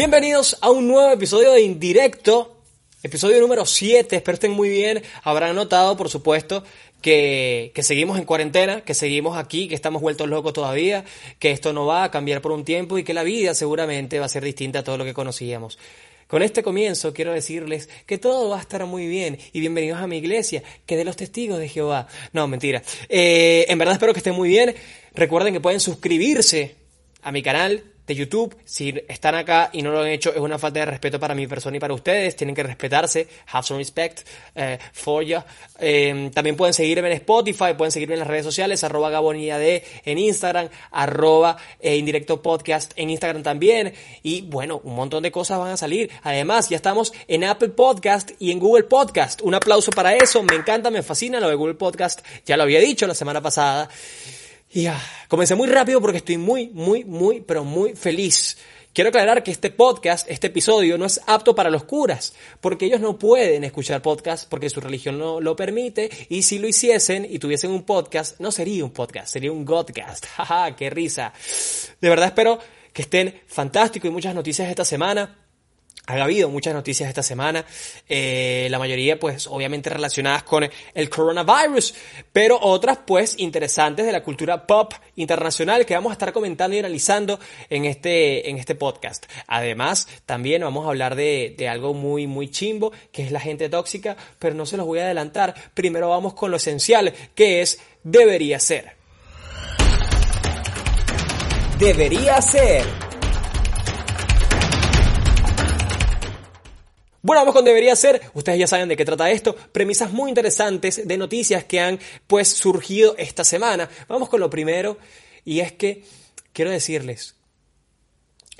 Bienvenidos a un nuevo episodio de Indirecto, episodio número 7, espero estén muy bien, habrán notado por supuesto que, que, seguimos en cuarentena, que seguimos aquí, que estamos vueltos locos todavía, que esto no va a cambiar por un tiempo y que la vida seguramente va a ser distinta a todo lo que conocíamos. Con este comienzo quiero decirles que todo va a estar muy bien y bienvenidos a mi iglesia, que de los testigos de Jehová. No, mentira. Eh, en verdad espero que estén muy bien. Recuerden que pueden suscribirse a mi canal YouTube. Si están acá y no lo han hecho, es una falta de respeto para mi persona y para ustedes. Tienen que respetarse. Have some respect eh, for you. Eh, también pueden seguirme en Spotify, pueden seguirme en las redes sociales, arroba gaboniad en Instagram, arroba eh, indirecto podcast en Instagram también. Y bueno, un montón de cosas van a salir. Además, ya estamos en Apple Podcast y en Google Podcast. Un aplauso para eso. Me encanta, me fascina lo de Google Podcast. Ya lo había dicho la semana pasada. Y ya, comencé muy rápido porque estoy muy, muy, muy, pero muy feliz. Quiero aclarar que este podcast, este episodio, no es apto para los curas, porque ellos no pueden escuchar podcast porque su religión no lo permite, y si lo hiciesen y tuviesen un podcast, no sería un podcast, sería un Godcast. Jaja, qué risa. De verdad espero que estén fantásticos y muchas noticias esta semana. Ha habido muchas noticias esta semana, eh, la mayoría pues obviamente relacionadas con el coronavirus, pero otras pues interesantes de la cultura pop internacional que vamos a estar comentando y analizando en este, en este podcast. Además, también vamos a hablar de, de algo muy, muy chimbo, que es la gente tóxica, pero no se los voy a adelantar. Primero vamos con lo esencial, que es debería ser. Debería ser. Bueno, vamos con debería ser. Ustedes ya saben de qué trata esto. Premisas muy interesantes de noticias que han pues surgido esta semana. Vamos con lo primero y es que quiero decirles,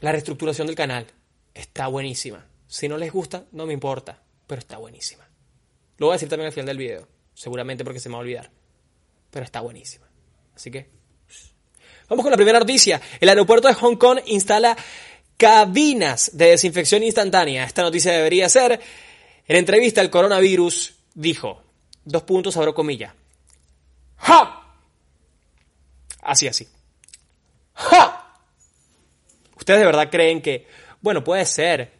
la reestructuración del canal está buenísima. Si no les gusta, no me importa, pero está buenísima. Lo voy a decir también al final del video, seguramente porque se me va a olvidar. Pero está buenísima. Así que Vamos con la primera noticia. El aeropuerto de Hong Kong instala cabinas de desinfección instantánea. Esta noticia debería ser, en entrevista al coronavirus, dijo, dos puntos, abro comilla. ¡Ja! Así, así. ¡Ja! ¿Ustedes de verdad creen que, bueno, puede ser,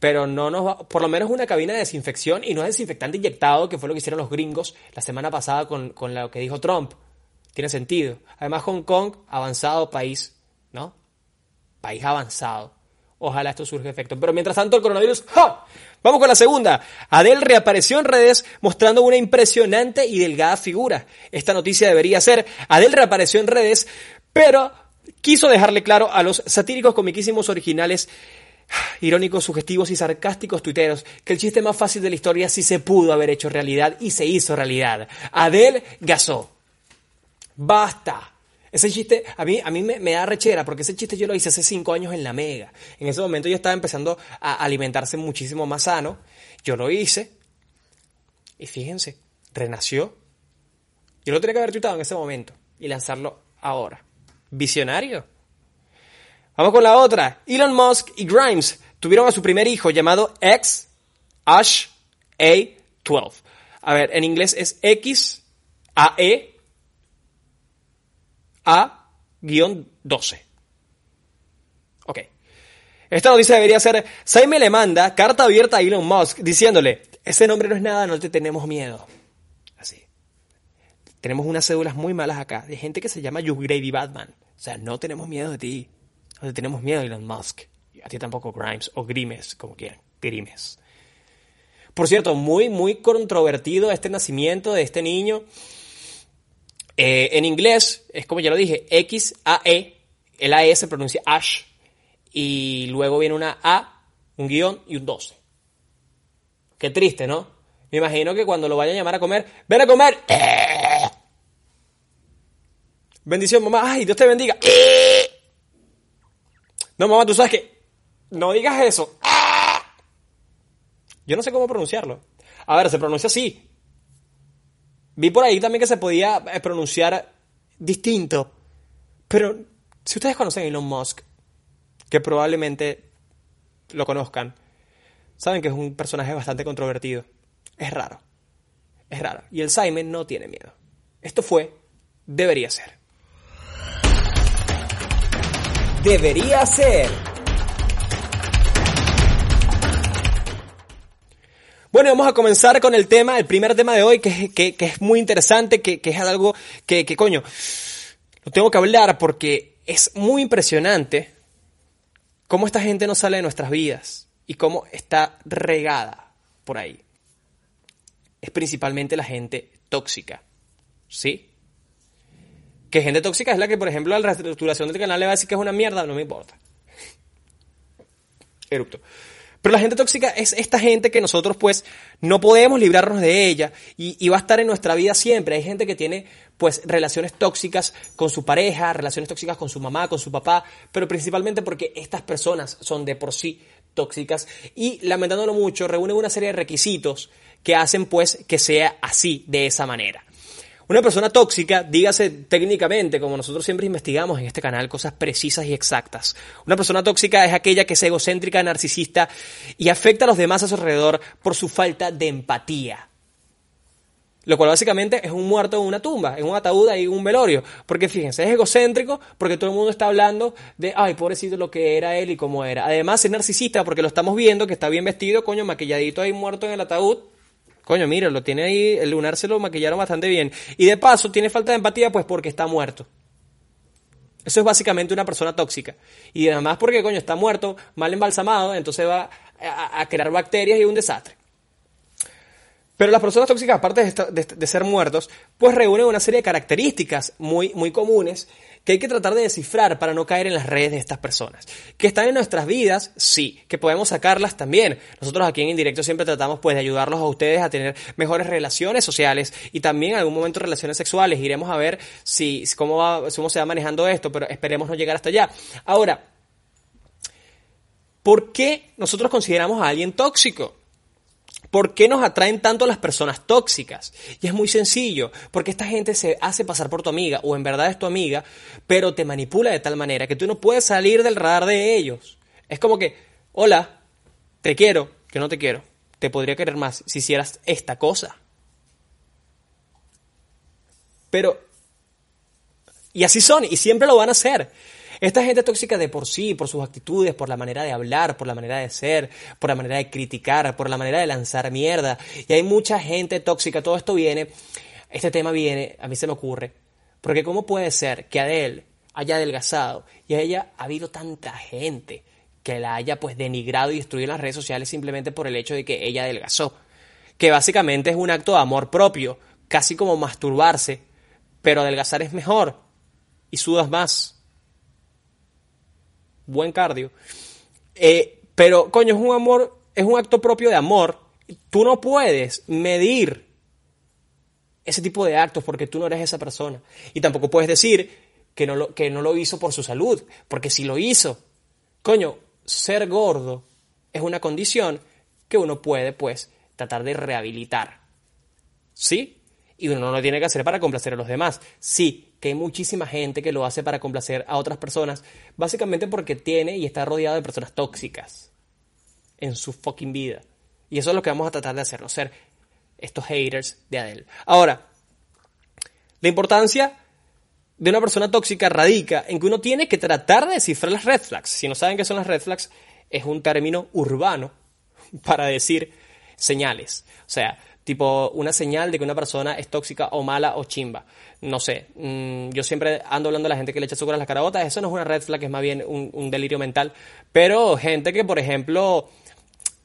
pero no nos va, por lo menos una cabina de desinfección y no es desinfectante inyectado, que fue lo que hicieron los gringos la semana pasada con, con lo que dijo Trump. Tiene sentido. Además, Hong Kong, avanzado país, ¿no? País avanzado. Ojalá esto surge efecto. Pero mientras tanto, el coronavirus. ¡ja! Vamos con la segunda. Adele reapareció en redes mostrando una impresionante y delgada figura. Esta noticia debería ser: Adele reapareció en redes, pero quiso dejarle claro a los satíricos comiquísimos originales irónicos, sugestivos y sarcásticos tuiteros que el chiste más fácil de la historia sí se pudo haber hecho realidad y se hizo realidad. Adele gasó. Basta. Ese chiste a mí, a mí me, da rechera porque ese chiste yo lo hice hace cinco años en la Mega. En ese momento yo estaba empezando a alimentarse muchísimo más sano. Yo lo hice y fíjense, renació. Yo lo tenía que haber tuitado en ese momento y lanzarlo ahora. Visionario. Vamos con la otra. Elon Musk y Grimes tuvieron a su primer hijo llamado X Ash A12. A ver, en inglés es X A E a-12. Ok. Esta noticia debería ser, Saime le manda carta abierta a Elon Musk diciéndole, ese nombre no es nada, no te tenemos miedo. Así. Tenemos unas cédulas muy malas acá, de gente que se llama You Gravy Batman. O sea, no tenemos miedo de ti. No te tenemos miedo, Elon Musk. A ti tampoco Grimes o Grimes, como quieran. Grimes. Por cierto, muy, muy controvertido este nacimiento de este niño. Eh, en inglés es como ya lo dije, X-A-E, el A-E se pronuncia Ash, y luego viene una A, un guion y un 12. Qué triste, ¿no? Me imagino que cuando lo vayan a llamar a comer, ven a comer. Bendición, mamá. Ay, Dios te bendiga. No, mamá, tú sabes que... No digas eso. Yo no sé cómo pronunciarlo. A ver, se pronuncia así. Vi por ahí también que se podía eh, pronunciar distinto. Pero si ustedes conocen a Elon Musk, que probablemente lo conozcan, saben que es un personaje bastante controvertido. Es raro. Es raro. Y el Simon no tiene miedo. Esto fue, debería ser. Debería ser. Bueno, vamos a comenzar con el tema, el primer tema de hoy, que, es muy interesante, que, es algo que, coño, lo tengo que hablar porque es muy impresionante cómo esta gente no sale de nuestras vidas y cómo está regada por ahí. Es principalmente la gente tóxica, ¿sí? Que gente tóxica es la que, por ejemplo, a la reestructuración del canal le va a decir que es una mierda, no me importa. Erupto. Pero la gente tóxica es esta gente que nosotros pues no podemos librarnos de ella y, va a estar en nuestra vida siempre. Hay gente que tiene pues relaciones tóxicas con su pareja, relaciones tóxicas con su mamá, con su papá, pero principalmente porque estas personas son de por sí tóxicas y lamentándolo mucho reúnen una serie de requisitos que hacen pues que sea así, de esa manera. Una persona tóxica, dígase técnicamente, como nosotros siempre investigamos en este canal, cosas precisas y exactas. Una persona tóxica es aquella que es egocéntrica, narcisista y afecta a los demás a su alrededor por su falta de empatía. Lo cual básicamente es un muerto en una tumba, en un ataúd y un velorio. Porque fíjense, es egocéntrico porque todo el mundo está hablando de, ay, pobrecito lo que era él y cómo era. Además es narcisista porque lo estamos viendo, que está bien vestido, coño, maquilladito ahí muerto en el ataúd Coño, mira, lo tiene ahí, el lunar se lo maquillaron bastante bien. Y de paso, tiene falta de empatía, pues porque está muerto. Eso es básicamente una persona tóxica. Y además porque, coño, está muerto, mal embalsamado, entonces va a, crear bacterias y un desastre. Pero las personas tóxicas, aparte de, de, ser muertos, pues reúnen una serie de características muy, muy comunes que hay que tratar de descifrar para no caer en las redes de estas personas. Que están en nuestras vidas, sí, que podemos sacarlas también. Nosotros aquí en Indirecto siempre tratamos pues de ayudarlos a ustedes a tener mejores relaciones sociales y también en algún momento relaciones sexuales. Iremos a ver si cómo, cómo se va manejando esto, pero esperemos no llegar hasta allá. Ahora, ¿por qué nosotros consideramos a alguien tóxico? ¿Por qué nos atraen tanto las personas tóxicas? Y es muy sencillo, porque esta gente se hace pasar por tu amiga o en verdad es tu amiga, pero te manipula de tal manera que tú no puedes salir del radar de ellos. Es como que, hola, te quiero, yo no te quiero, te podría querer más si hicieras esta cosa. Pero, y así son, y siempre lo van a hacer. Esta gente tóxica de por sí, por sus actitudes, por la manera de hablar, por la manera de ser, por la manera de criticar, por la manera de lanzar mierda. Y hay mucha gente tóxica. Todo esto viene, este tema viene, a mí se me ocurre, porque ¿cómo puede ser que Adele haya adelgazado y a ella ha habido tanta gente que la haya pues denigrado y destruido en las redes sociales simplemente por el hecho de que ella adelgazó? Que básicamente es un acto de amor propio, casi como masturbarse, pero adelgazar es mejor y sudas más buen cardio. Eh, pero, coño, es un amor, es un acto propio de amor. Tú no puedes medir ese tipo de actos porque tú no eres esa persona. Y tampoco puedes decir que no lo, que no lo hizo por su salud, porque si lo hizo, coño, ser gordo es una condición que uno puede, pues, tratar de rehabilitar. ¿Sí? Y uno no lo tiene que hacer para complacer a los demás. Sí, que hay muchísima gente que lo hace para complacer a otras personas, básicamente porque tiene y está rodeado de personas tóxicas en su fucking vida. Y eso es lo que vamos a tratar de hacer, no ser estos haters de Adele. Ahora, la importancia de una persona tóxica radica en que uno tiene que tratar de descifrar las red flags. Si no saben qué son las red flags, es un término urbano para decir señales. O sea, tipo una señal de que una persona es tóxica o mala o chimba. No sé, mm, yo siempre ando hablando de la gente que le echa azúcar a las carabotas, eso no es una red flag, es más bien un, delirio mental, pero gente que, por ejemplo,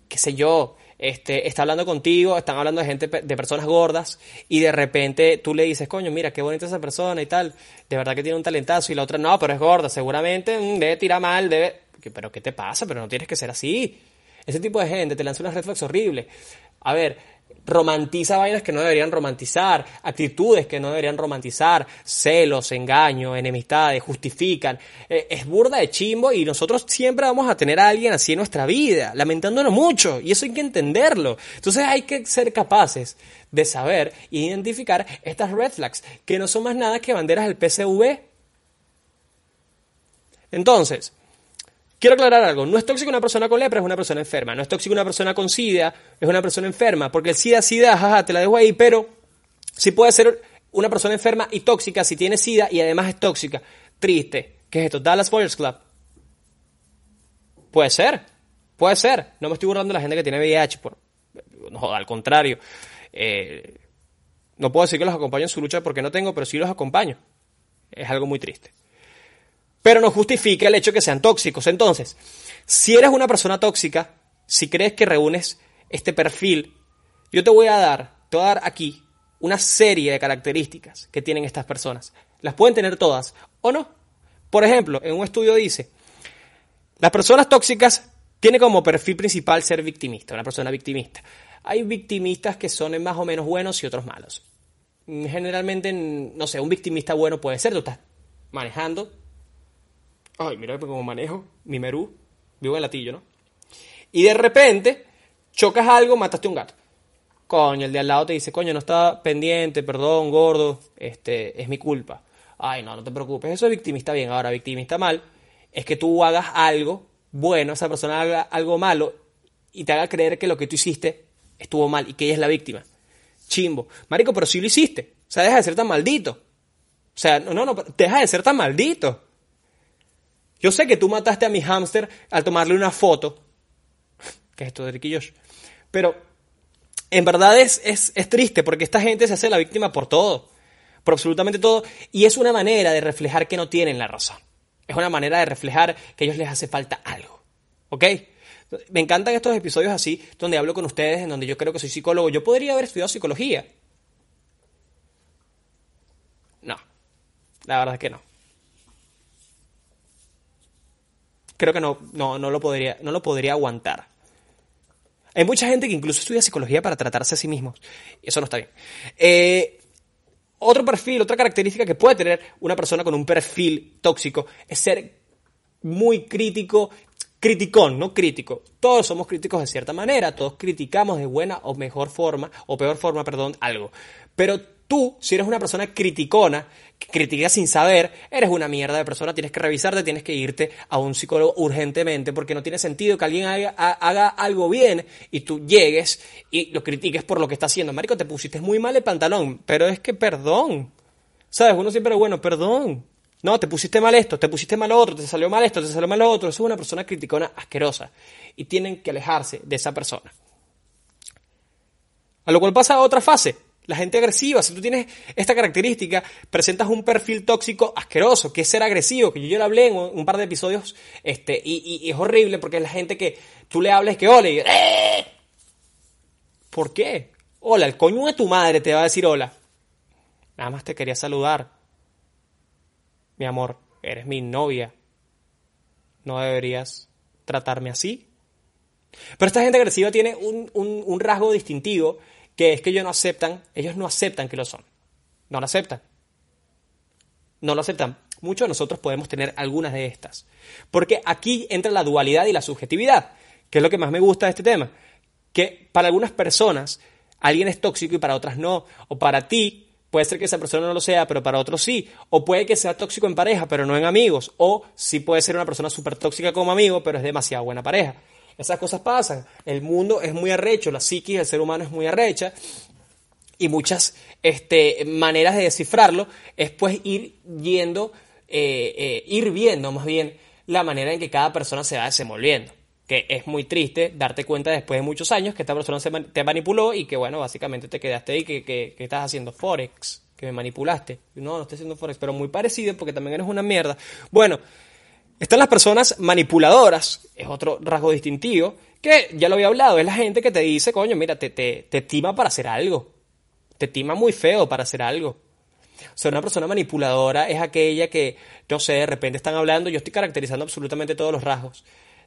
qué sé yo, este, está hablando contigo, están hablando de gente, de personas gordas, y de repente tú le dices, coño, mira, qué bonita esa persona y tal, de verdad que tiene un talentazo, y la otra, no, pero es gorda, seguramente mm, debe tirar mal, debe... Pero ¿qué te pasa? Pero no tienes que ser así. Ese tipo de gente te lanza unas red flags horribles. A ver, romantiza vainas que no deberían romantizar, actitudes que no deberían romantizar, celos, engaños, enemistades, justifican. Eh, es burda de chimbo y nosotros siempre vamos a tener a alguien así en nuestra vida, lamentándonos mucho, y eso hay que entenderlo. Entonces hay que ser capaces de saber e identificar estas red flags, que no son más nada que banderas del PCV. Entonces, Quiero aclarar algo, no es tóxico una persona con lepra, es una persona enferma. No es tóxico una persona con SIDA, es una persona enferma. Porque el SIDA, SIDA, jaja, te la dejo ahí, pero sí puede ser una persona enferma y tóxica si tiene SIDA y además es tóxica. Triste. ¿Qué es esto? Dallas Boyers Club. Puede ser, puede ser. No me estoy burlando de la gente que tiene VIH. Por... no, al contrario. Eh, no puedo decir que los acompaño en su lucha porque no tengo, pero sí los acompaño. Es algo muy triste. Pero no justifica el hecho de que sean tóxicos. Entonces, si eres una persona tóxica, si crees que reúnes este perfil, yo te voy a dar, te voy a dar aquí una serie de características que tienen estas personas. Las pueden tener todas o no. Por ejemplo, en un estudio dice, las personas tóxicas tienen como perfil principal ser victimista, una persona victimista. Hay victimistas que son más o menos buenos y otros malos. Generalmente, no sé, un victimista bueno puede ser, tú estás manejando. Ay, mira cómo manejo, mi merú, vivo en latillo, ¿no? Y de repente, chocas algo, mataste un gato. Coño, el de al lado te dice, coño, no estaba pendiente, perdón, gordo, este, es mi culpa. Ay, no, no te preocupes, eso es victimista bien. Ahora, victimista mal, es que tú hagas algo bueno, esa persona haga algo malo y te haga creer que lo que tú hiciste estuvo mal y que ella es la víctima. Chimbo. Marico, pero si lo hiciste. O sea, deja de ser tan maldito. O sea, no, no, no, deja de ser tan maldito. Yo sé que tú mataste a mi hámster al tomarle una foto. ¿Qué es esto de Ricky Josh? Pero en verdad es, es, es triste porque esta gente se hace la víctima por todo. Por absolutamente todo. Y es una manera de reflejar que no tienen la razón. Es una manera de reflejar que a ellos les hace falta algo. ¿Ok? Me encantan estos episodios así, donde hablo con ustedes, en donde yo creo que soy psicólogo. Yo podría haber estudiado psicología. No, la verdad es que no. Creo que no, no, no, lo, podría, no lo podría aguantar. Hay mucha gente que incluso estudia psicología para tratarse a sí mismos. Eso no está bien. Eh, otro perfil, otra característica que puede tener una persona con un perfil tóxico es ser muy crítico criticón, no crítico. Todos somos críticos de cierta manera, todos criticamos de buena o mejor forma, o peor forma, perdón, algo. Pero tú, si eres una persona criticona, que critica sin saber, eres una mierda de persona, tienes que revisarte, tienes que irte a un psicólogo urgentemente, porque no tiene sentido que alguien haga, haga algo bien y tú llegues y lo critiques por lo que está haciendo. Marico, te pusiste muy mal el pantalón, pero es que perdón. ¿Sabes? Uno siempre bueno, perdón. No, te pusiste mal esto, te pusiste mal otro, te salió mal esto, te salió mal otro. Eso es una persona criticona asquerosa. Y tienen que alejarse de esa persona. A lo cual pasa a otra fase. La gente agresiva. Si tú tienes esta característica, presentas un perfil tóxico asqueroso, que es ser agresivo, que yo ya lo hablé en un par de episodios, este, y, es horrible porque es la gente que tú le hables que hola y ¡Eh! ¿Por qué? Hola, el coño de tu madre te va a decir hola. Nada más te quería saludar mi amor, eres mi novia, no deberías tratarme así. Pero esta gente agresiva tiene un, rasgo distintivo que es que ellos no aceptan, ellos no aceptan que lo son. No lo aceptan. No lo aceptan. Muchos de nosotros podemos tener algunas de estas. Porque aquí entra la dualidad y la subjetividad, que es lo que más me gusta de este tema. Que para algunas personas alguien es tóxico y para otras no. O para ti Puede ser que esa persona no lo sea, pero para otros sí. O puede que sea tóxico en pareja, pero no en amigos. O sí puede ser una persona súper tóxica como amigo, pero es demasiado buena pareja. Esas cosas pasan. El mundo es muy arrecho, la psiquis del ser humano es muy arrecha. Y muchas este, maneras de descifrarlo es pues ir yendo, eh, eh, ir viendo más bien la manera en que cada persona se va desenvolviendo que es muy triste darte cuenta después de muchos años que esta persona se te manipuló y que, bueno, básicamente te quedaste ahí, que, que, estás haciendo Forex, que me manipulaste. No, no estoy haciendo Forex, pero muy parecido porque también eres una mierda. Bueno, están las personas manipuladoras, es otro rasgo distintivo, que ya lo había hablado, es la gente que te dice, coño, mira, te, te, te tima para hacer algo. Te tima muy feo para hacer algo. O sea, una persona manipuladora es aquella que, no sé, de repente están hablando, yo estoy caracterizando absolutamente todos los rasgos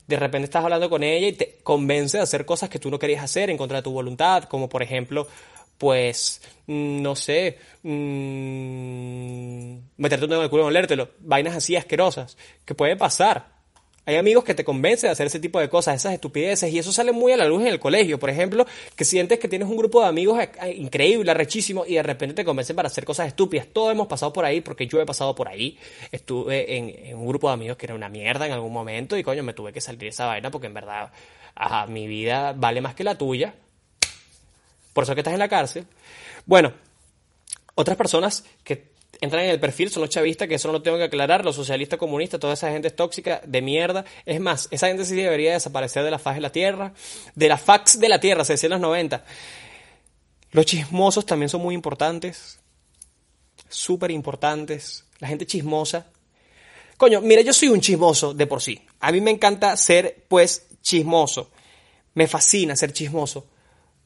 de repente estás hablando con ella y te convence de hacer cosas que tú no querías hacer en contra de tu voluntad, como por ejemplo, pues, mm, no sé, mmm, meterte un dedo en el culo y olértelo, vainas así asquerosas, que puede pasar. Hay amigos que te convencen de hacer ese tipo de cosas, esas estupideces, y eso sale muy a la luz en el colegio. Por ejemplo, que sientes que tienes un grupo de amigos eh, eh, increíble, rechísimo, y de repente te convencen para hacer cosas estúpidas. Todos hemos pasado por ahí, porque yo he pasado por ahí. Estuve en, un grupo de amigos que era una mierda en algún momento, y coño, me tuve que salir de esa vaina, porque en verdad, ajá, mi vida vale más que la tuya. Por eso que estás en la cárcel. Bueno, otras personas que entran en el perfil, son los chavistas, que eso no lo tengo que aclarar, los socialistas comunistas, toda esa gente es tóxica, de mierda. Es más, esa gente sí debería desaparecer de la faz de la tierra, de la fax de la tierra, se decía en los 90. Los chismosos también son muy importantes, súper importantes. La gente chismosa. Coño, mira, yo soy un chismoso de por sí. A mí me encanta ser, pues, chismoso. Me fascina ser chismoso.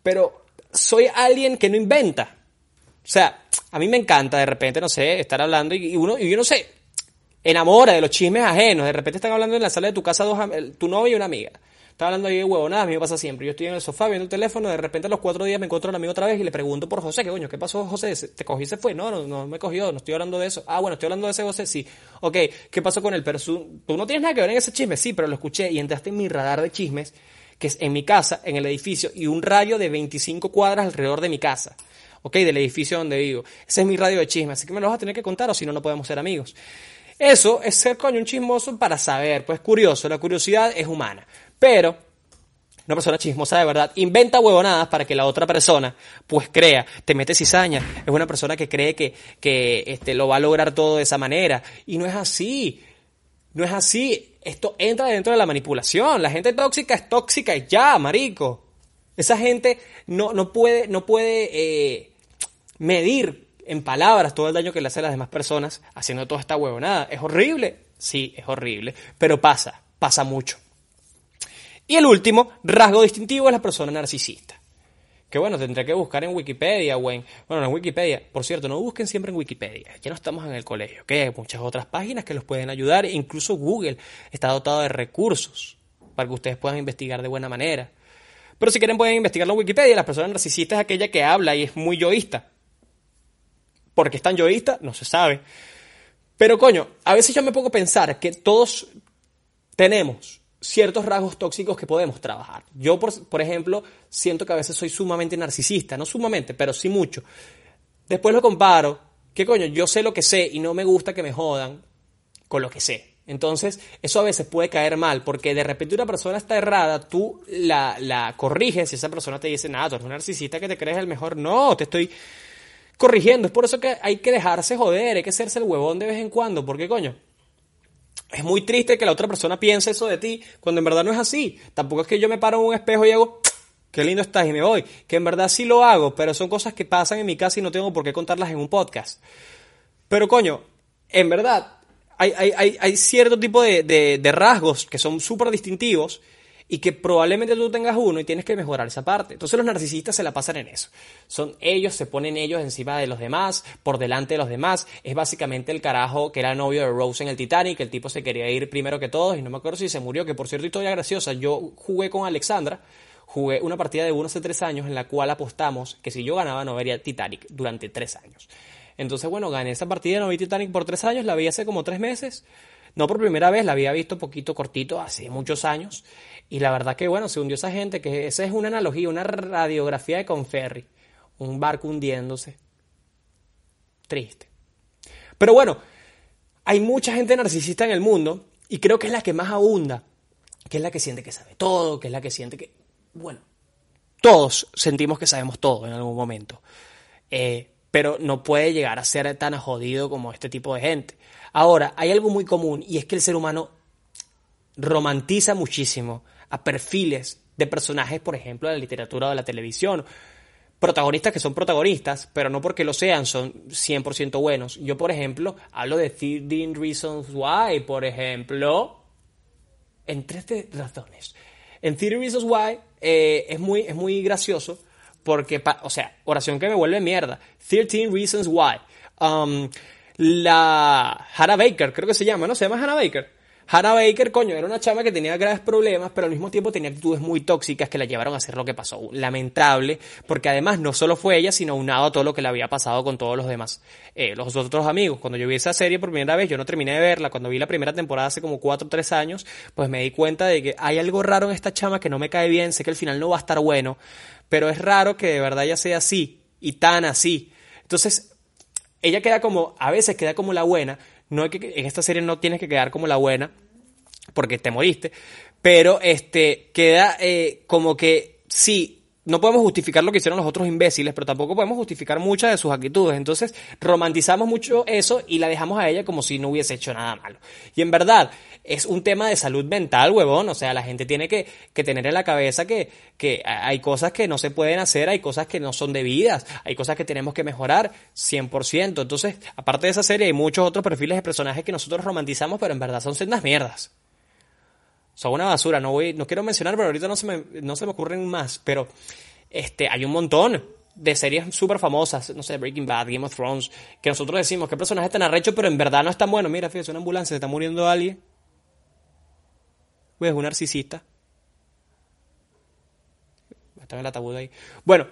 Pero soy alguien que no inventa. O sea, a mí me encanta de repente, no sé, estar hablando y uno, y uno se enamora de los chismes ajenos. De repente están hablando en la sala de tu casa dos, tu novio y una amiga. Estaba hablando ahí de huevonadas, a mí me pasa siempre. Yo estoy en el sofá viendo el teléfono, de repente a los cuatro días me encuentro a un amigo otra vez y le pregunto por José, ¿qué coño? ¿Qué pasó, José? ¿Te cogí y se fue? No, no, no me cogió, no estoy hablando de eso. Ah, bueno, estoy hablando de ese José, sí. Ok, ¿qué pasó con el perso? Tú no tienes nada que ver en ese chisme, sí, pero lo escuché y entraste en mi radar de chismes, que es en mi casa, en el edificio, y un radio de 25 cuadras alrededor de mi casa. Ok, del edificio donde vivo. Ese es mi radio de chismes, así que me lo vas a tener que contar o si no, no podemos ser amigos. Eso es ser coño un chismoso para saber, pues curioso, la curiosidad es humana. Pero una persona chismosa de verdad inventa huevonadas para que la otra persona pues crea, te mete cizaña, es una persona que cree que, que este, lo va a lograr todo de esa manera y no es así, no es así, esto entra dentro de la manipulación, la gente tóxica es tóxica y ya, marico, esa gente no, no puede, no puede eh, medir en palabras todo el daño que le hace a las demás personas haciendo toda esta huevonada, es horrible, sí, es horrible, pero pasa, pasa mucho. Y el último rasgo distintivo es la persona narcisista. Que bueno, tendré que buscar en Wikipedia o en... Bueno, en Wikipedia. Por cierto, no busquen siempre en Wikipedia. Ya no estamos en el colegio. Que hay muchas otras páginas que los pueden ayudar. Incluso Google está dotado de recursos para que ustedes puedan investigar de buena manera. Pero si quieren pueden investigarlo en Wikipedia. La persona narcisista es aquella que habla y es muy yoísta. Porque es tan yoísta, no se sabe. Pero coño, a veces yo me pongo a pensar que todos tenemos ciertos rasgos tóxicos que podemos trabajar. Yo, por, ejemplo, siento que a veces soy sumamente narcisista, no sumamente, pero sí mucho. Después lo comparo, que coño, yo sé lo que sé y no me gusta que me jodan con lo que sé. Entonces, eso a veces puede caer mal, porque de repente una persona está errada, tú la, la corriges y esa persona te dice, nada, tú eres un narcisista que te crees el mejor. No, te estoy corrigiendo. Es por eso que hay que dejarse joder, hay que hacerse el huevón de vez en cuando, porque coño, es muy triste que la otra persona piense eso de ti cuando en verdad no es así. Tampoco es que yo me paro en un espejo y hago, qué lindo estás y me voy. Que en verdad sí lo hago, pero son cosas que pasan en mi casa y no tengo por qué contarlas en un podcast. Pero coño, en verdad, hay, hay, hay cierto tipo de, de rasgos que son súper distintivos y que probablemente tú tengas uno y tienes que mejorar esa parte. Entonces los narcisistas se la pasan en eso. Son ellos, se ponen ellos encima de los demás, por delante de los demás. Es básicamente el carajo que era novio de Rose en el Titanic, el tipo se quería ir primero que todos y no me acuerdo si se murió, que por cierto historia graciosa, yo jugué con Alexandra, jugué una partida de uno hace tres años en la cual apostamos que si yo ganaba no vería Titanic durante tres años. Entonces, bueno, gané esa partida, no vi Titanic por tres años, la vi hace como tres meses. No por primera vez, la había visto poquito cortito hace muchos años. Y la verdad que, bueno, se hundió esa gente, que esa es una analogía, una radiografía de Conferri. Un barco hundiéndose. Triste. Pero bueno, hay mucha gente narcisista en el mundo y creo que es la que más abunda, que es la que siente que sabe todo, que es la que siente que, bueno, todos sentimos que sabemos todo en algún momento. Eh, pero no puede llegar a ser tan jodido como este tipo de gente. Ahora, hay algo muy común y es que el ser humano romantiza muchísimo a perfiles de personajes, por ejemplo, de la literatura o de la televisión. Protagonistas que son protagonistas, pero no porque lo sean, son 100% buenos. Yo, por ejemplo, hablo de 13 Reasons Why, por ejemplo, en tres razones. En 13 Reasons Why eh, es, muy, es muy gracioso porque, o sea, oración que me vuelve mierda. 13 Reasons Why. Um, la Hannah Baker, creo que se llama, ¿no? Se llama Hannah Baker. Hannah Baker, coño, era una chama que tenía graves problemas, pero al mismo tiempo tenía actitudes muy tóxicas que la llevaron a hacer lo que pasó. Lamentable, porque además no solo fue ella, sino unado a todo lo que le había pasado con todos los demás, eh, los otros amigos. Cuando yo vi esa serie por primera vez, yo no terminé de verla, cuando vi la primera temporada hace como 4 o 3 años, pues me di cuenta de que hay algo raro en esta chama que no me cae bien, sé que el final no va a estar bueno, pero es raro que de verdad ella sea así, y tan así. Entonces, ella queda como, a veces queda como la buena, no que, en esta serie no tienes que quedar como la buena, porque te moriste, pero este, queda eh, como que sí, no podemos justificar lo que hicieron los otros imbéciles, pero tampoco podemos justificar muchas de sus actitudes. Entonces, romantizamos mucho eso y la dejamos a ella como si no hubiese hecho nada malo. Y en verdad, es un tema de salud mental, huevón. O sea, la gente tiene que, tener en la cabeza que, que hay cosas que no se pueden hacer, hay cosas que no son debidas, hay cosas que tenemos que mejorar 100%. Entonces, aparte de esa serie, hay muchos otros perfiles de personajes que nosotros romantizamos, pero en verdad son sendas mierdas son una basura. No voy, no quiero mencionar, pero ahorita no se me, no se me ocurren más. Pero este, hay un montón de series súper famosas, no sé, Breaking Bad, Game of Thrones, que nosotros decimos que personajes tan arrechos, pero en verdad no están buenos. Mira, fíjate, una ambulancia, se está muriendo alguien. Pues es un narcisista. Está el ataúd ahí. Bueno,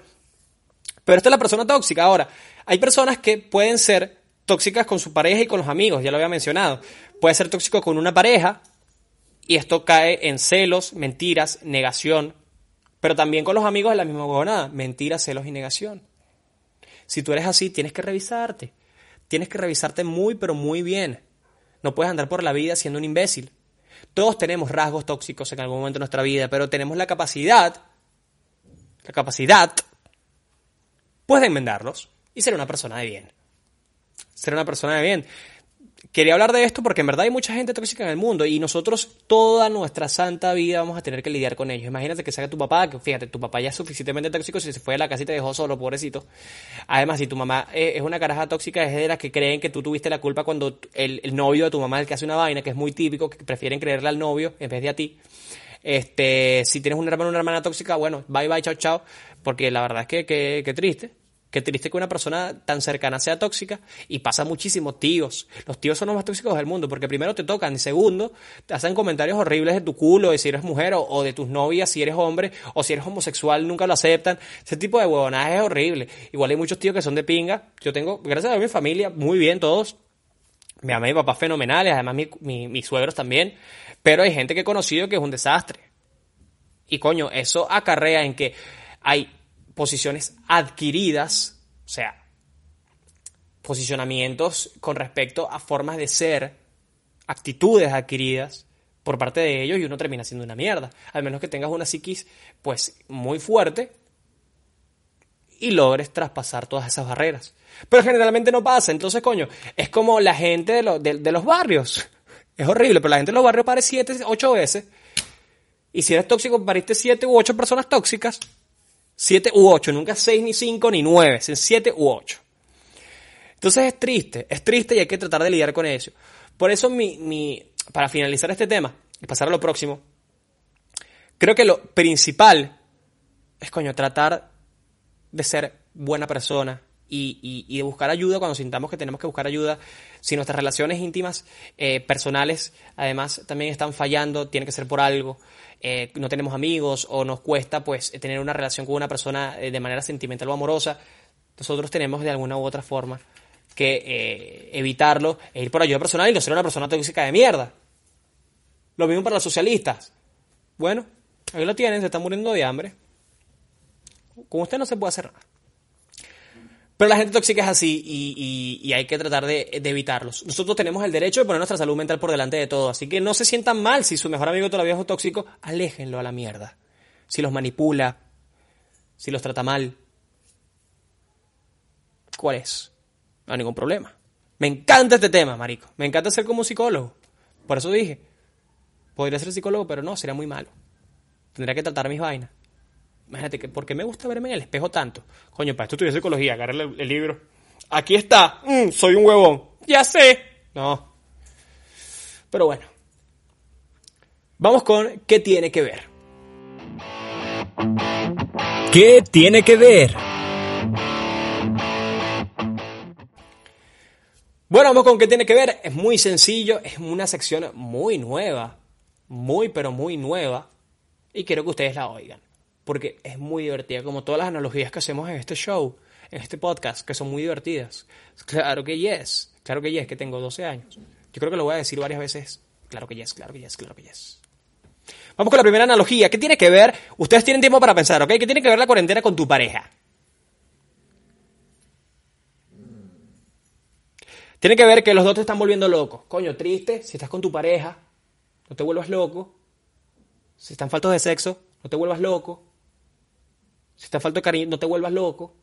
pero esta es la persona tóxica. Ahora, hay personas que pueden ser tóxicas con su pareja y con los amigos, ya lo había mencionado. Puede ser tóxico con una pareja, y esto cae en celos, mentiras, negación. Pero también con los amigos es la misma huevonada. Mentiras, celos y negación. Si tú eres así, tienes que revisarte. Tienes que revisarte muy, pero muy bien. No puedes andar por la vida siendo un imbécil. Todos tenemos rasgos tóxicos en algún momento de nuestra vida, pero tenemos la capacidad, la capacidad, pues de enmendarlos y ser una persona de bien. Ser una persona de bien quería hablar de esto porque en verdad hay mucha gente tóxica en el mundo y nosotros toda nuestra santa vida vamos a tener que lidiar con ellos. Imagínate que sea tu papá, que fíjate, tu papá ya es suficientemente tóxico si se fue de la casa y te dejó solo, pobrecito. Además, si tu mamá es una caraja tóxica, es de las que creen que tú tuviste la culpa cuando el, novio de tu mamá es el que hace una vaina, que es muy típico, que prefieren creerle al novio en vez de a ti. Este, si tienes un hermano o una hermana tóxica, bueno, bye bye, chao, chao, porque la verdad es que, que, que triste. Qué triste que una persona tan cercana sea tóxica y pasa muchísimo. Tíos. Los tíos son los más tóxicos del mundo porque primero te tocan y segundo te hacen comentarios horribles de tu culo, de si eres mujer o, de tus novias si eres hombre o si eres homosexual nunca lo aceptan. Ese tipo de huevonaje es horrible. Igual hay muchos tíos que son de pinga. Yo tengo, gracias a mi familia, muy bien todos. Mi mamá y mi papá fenomenales, además mis suegros también. Pero hay gente que he conocido que es un desastre. Y coño, eso acarrea en que hay posiciones adquiridas, o sea, posicionamientos con respecto a formas de ser, actitudes adquiridas por parte de ellos y uno termina siendo una mierda. Al menos que tengas una psiquis pues muy fuerte y logres traspasar todas esas barreras. Pero generalmente no pasa, entonces coño, es como la gente de, los barrios. Es horrible, pero la gente de los barrios pare siete, ocho veces. Y si eres tóxico, pariste siete u ocho personas tóxicas. 7 u 8, nunca 6 ni 5 ni 9, es 7 u 8. Entonces es triste, es triste y hay que tratar de lidiar con eso. Por eso mi, mi, para finalizar este tema y pasar a lo próximo, creo que lo principal es, coño, tratar de ser buena persona y, de buscar ayuda cuando sintamos que tenemos que buscar ayuda. Si nuestras relaciones íntimas, eh, personales, además, también están fallando, tiene que ser por algo. Eh, no tenemos amigos o nos cuesta pues tener una relación con una persona eh, de manera sentimental o amorosa, nosotros tenemos de alguna u otra forma que evitarlo e ir por ayuda personal y no ser una persona tóxica de mierda. Lo mismo para los socialistas. Bueno, ahí lo tienen, se están muriendo de hambre. Con usted no se puede hacer nada. Pero la gente tóxica es así y, hay que tratar de, evitarlos. Nosotros tenemos el derecho de poner nuestra salud mental por delante de todo, así que no se sientan mal si su mejor amigo todavía es un tóxico, aléjenlo a la mierda. Si los manipula, si los trata mal, ¿cuál es? No hay ningún problema. Me encanta este tema, marico. Me encanta ser como psicólogo. Por eso dije, podría ser psicólogo, pero no, sería muy malo. Tendría que tratar mis vainas. Imagínate, que ¿por qué me gusta verme en el espejo tanto? Coño, para esto estudié psicología, agarré el, libro. Aquí está, mm, soy un huevón. Ya sé. No. Pero bueno. Vamos con ¿qué tiene que ver? ¿Qué tiene que ver? Bueno, vamos con qué tiene que ver. Es muy sencillo, es una sección muy nueva, muy pero muy nueva, y quiero que ustedes la oigan porque es muy divertida, como todas las analogías que hacemos en este show, en este podcast, que son muy divertidas. Claro que yes, claro que yes, que tengo 12 años. Yo creo que lo voy a decir varias veces. Claro que yes, claro que yes, claro que yes. Vamos con la primera analogía. ¿Qué tiene que ver? Ustedes tienen tiempo para pensar, ¿ok? ¿Qué tiene que ver la cuarentena con tu pareja? Tiene que ver que los dos te están volviendo locos. Coño, triste, si estás con tu pareja, no te vuelvas loco. Si están faltos de sexo, no te vuelvas loco. Si te falta cariño, no te vuelvas loco.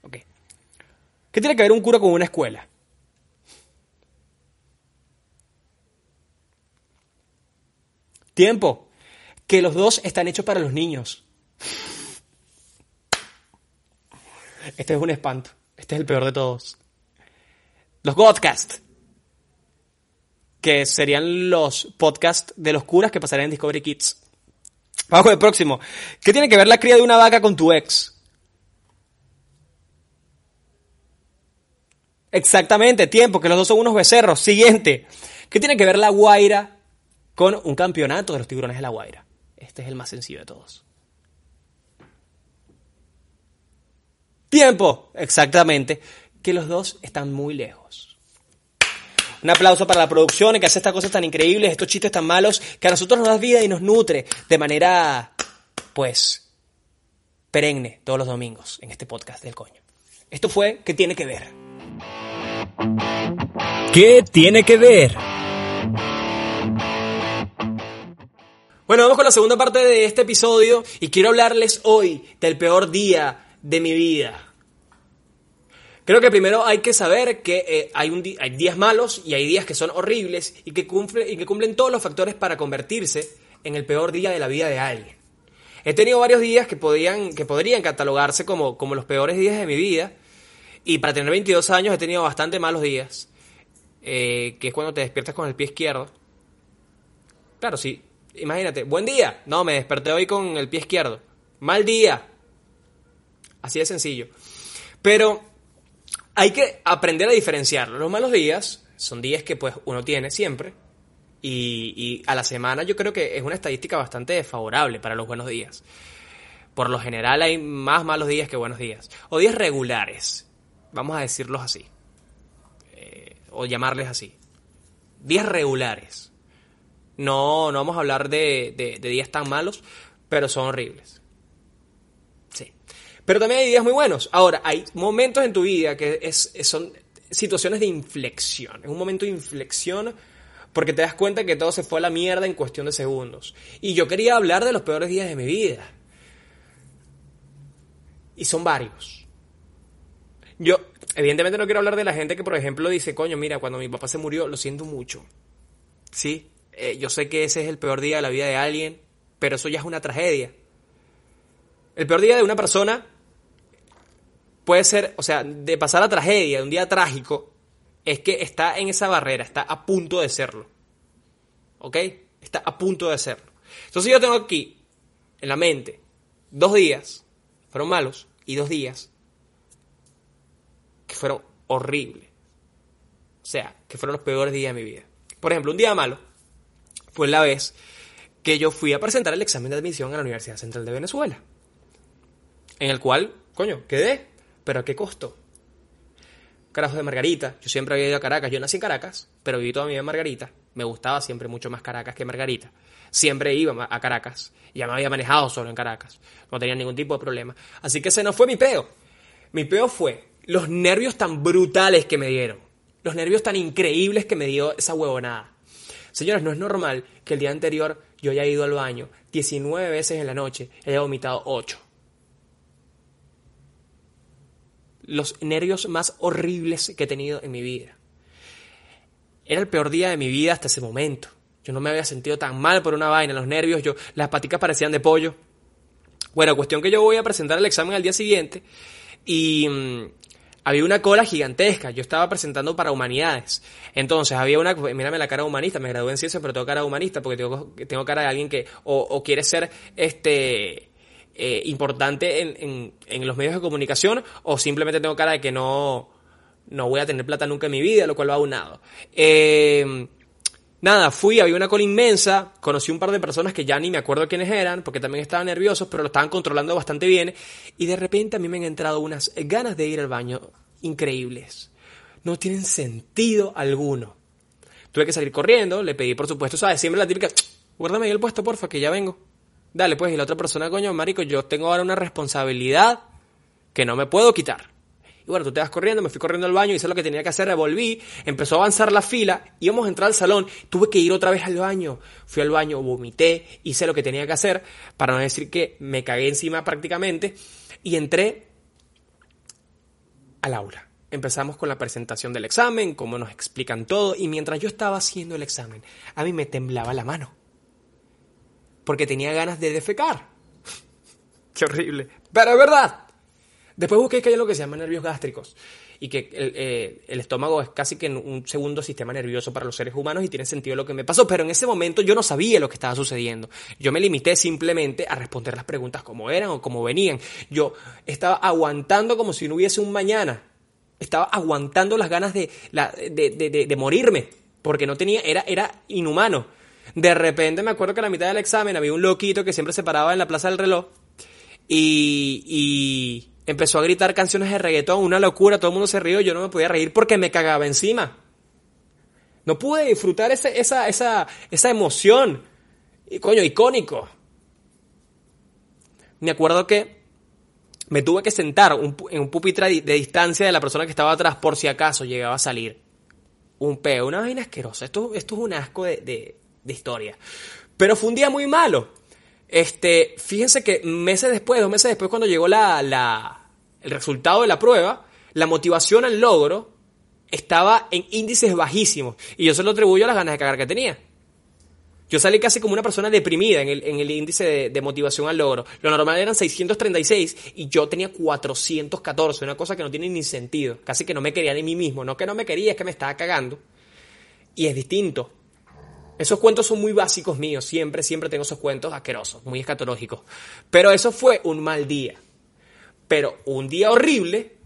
Ok. ¿Qué tiene que ver un cura con una escuela? Tiempo. Que los dos están hechos para los niños. Este es un espanto. Este es el peor de todos. Los Godcast. Que serían los podcasts de los curas que pasarían en Discovery Kids. Con el próximo. ¿Qué tiene que ver la cría de una vaca con tu ex? Exactamente, tiempo, que los dos son unos becerros. Siguiente. ¿Qué tiene que ver la Guaira con un campeonato de los tiburones de la Guaira? Este es el más sencillo de todos. Tiempo, exactamente, que los dos están muy lejos. Un aplauso para la producción que hace estas cosas tan increíbles, estos chistes tan malos, que a nosotros nos da vida y nos nutre de manera, pues, perenne todos los domingos en este podcast del coño. Esto fue ¿Qué tiene que ver? ¿Qué tiene que ver? Bueno, vamos con la segunda parte de este episodio y quiero hablarles hoy del peor día de mi vida. Creo que primero hay que saber que eh, hay, días malos y hay días que son horribles y que, cumplen todos los factores para convertirse en el peor día de la vida de alguien. He tenido varios días que, podrían catalogarse como, como los peores días de mi vida y para tener 22 años he tenido bastante malos días, eh, que es cuando te despiertas con el pie izquierdo. Claro, sí. Imagínate, buen día. No, me desperté hoy con el pie izquierdo. Mal día. Así de sencillo. Pero hay que aprender a diferenciarlo. Los malos días son días que pues uno tiene siempre. Y, a la semana yo creo que es una estadística bastante favorable para los buenos días. Por lo general hay más malos días que buenos días. O días regulares. Vamos a decirlos así. Eh, o llamarles así. Días regulares. No, no vamos a hablar de días tan malos, pero son horribles. Pero también hay días muy buenos. Ahora, hay momentos en tu vida que es, son situaciones de inflexión. Es un momento de inflexión porque te das cuenta que todo se fue a la mierda en cuestión de segundos. Y yo quería hablar de los peores días de mi vida. Y son varios. Yo, evidentemente no quiero hablar de la gente que, por ejemplo, dice, coño, mira, cuando mi papá se murió, lo siento mucho. Sí, eh, yo sé que ese es el peor día de la vida de alguien, pero eso ya es una tragedia. El peor día de una persona puede ser, o sea, de pasar a tragedia, de un día trágico, es que está en esa barrera, está a punto de serlo. ¿Ok? Está a punto de serlo. Entonces yo tengo aquí, en la mente, dos días, fueron malos, y dos días que fueron horribles. O sea, que fueron los peores días de mi vida. Por ejemplo, un día malo fue la vez que yo fui a presentar el examen de admisión a la Universidad Central de Venezuela. En el cual, coño, quedé ¿Pero a qué costo? Carajo de Margarita. Yo siempre había ido a Caracas. Yo nací en Caracas, pero viví toda mi vida en Margarita. Me gustaba siempre mucho más Caracas que Margarita. Siempre iba a Caracas. Ya me había manejado solo en Caracas. No tenía ningún tipo de problema. Así que ese no fue mi peo. Mi peo fue los nervios tan brutales que me dieron. Los nervios tan increíbles que me dio esa huevonada. Señoras, no es normal que el día anterior yo haya ido al baño 19 veces en la noche y haya vomitado 8. Los nervios más horribles que he tenido en mi vida. Era el peor día de mi vida hasta ese momento. Yo no me había sentido tan mal por una vaina, los nervios, yo, las paticas parecían de pollo. Bueno, cuestión que yo voy a presentar el examen al día siguiente y mm, había una cola gigantesca. Yo estaba presentando para humanidades. Entonces había una, mírame la cara humanista, me gradué en ciencia, pero tengo cara humanista porque tengo, tengo cara de alguien que o, o quiere ser este eh, importante en, en, los medios de comunicación o simplemente tengo cara de que no, no voy a tener plata nunca en mi vida, lo cual va unado. Eh, nada, fui, había una cola inmensa, conocí un par de personas que ya ni me acuerdo quiénes eran, porque también estaban nerviosos, pero lo estaban controlando bastante bien, y de repente a mí me han entrado unas ganas de ir al baño increíbles. No tienen sentido alguno. Tuve que salir corriendo, le pedí por supuesto, ¿sabes? Siempre la típica, guárdame ahí el puesto, porfa, que ya vengo. Dale, pues, y la otra persona, coño, marico, yo tengo ahora una responsabilidad que no me puedo quitar. Y bueno, tú te vas corriendo, me fui corriendo al baño, hice lo que tenía que hacer, revolví, empezó a avanzar la fila, íbamos a entrar al salón, tuve que ir otra vez al baño. Fui al baño, vomité, hice lo que tenía que hacer, para no decir que me cagué encima prácticamente, y entré al aula. Empezamos con la presentación del examen, cómo nos explican todo, y mientras yo estaba haciendo el examen, a mí me temblaba la mano. Porque tenía ganas de defecar. Qué horrible. Pero es verdad. Después busqué que hay lo que se llama nervios gástricos y que el, eh, el, estómago es casi que un segundo sistema nervioso para los seres humanos y tiene sentido lo que me pasó, pero en ese momento yo no sabía lo que estaba sucediendo. Yo me limité simplemente a responder las preguntas como eran o como venían. Yo estaba aguantando como si no hubiese un mañana. Estaba aguantando las ganas de, de, de, de morirme, porque no tenía, era, era inhumano. De repente me acuerdo que a la mitad del examen había un loquito que siempre se paraba en la plaza del reloj y, y empezó a gritar canciones de reggaetón, una locura, todo el mundo se rió, yo no me podía reír porque me cagaba encima. No pude disfrutar esa, esa, esa emoción. Y coño, icónico. Me acuerdo que me tuve que sentar en un pupitre de distancia de la persona que estaba atrás por si acaso llegaba a salir un peo, una vaina asquerosa. Esto, esto es un asco de, de historia. Pero fue un día muy malo. Este, fíjense que meses después, dos meses después, cuando llegó la, la, el resultado de la prueba, la motivación al logro estaba en índices bajísimos. Y yo se lo atribuyo a las ganas de cagar que tenía. Yo salí casi como una persona deprimida en el, en el índice de, motivación al logro. Lo normal eran 636 y yo tenía 414, una cosa que no tiene ni sentido. Casi que no me quería de mí mismo. No que no me quería, es que me estaba cagando. Y es distinto. Esos cuentos son muy básicos míos, siempre, siempre tengo esos cuentos asquerosos, muy escatológicos. Pero eso fue un mal día. Pero un día horrible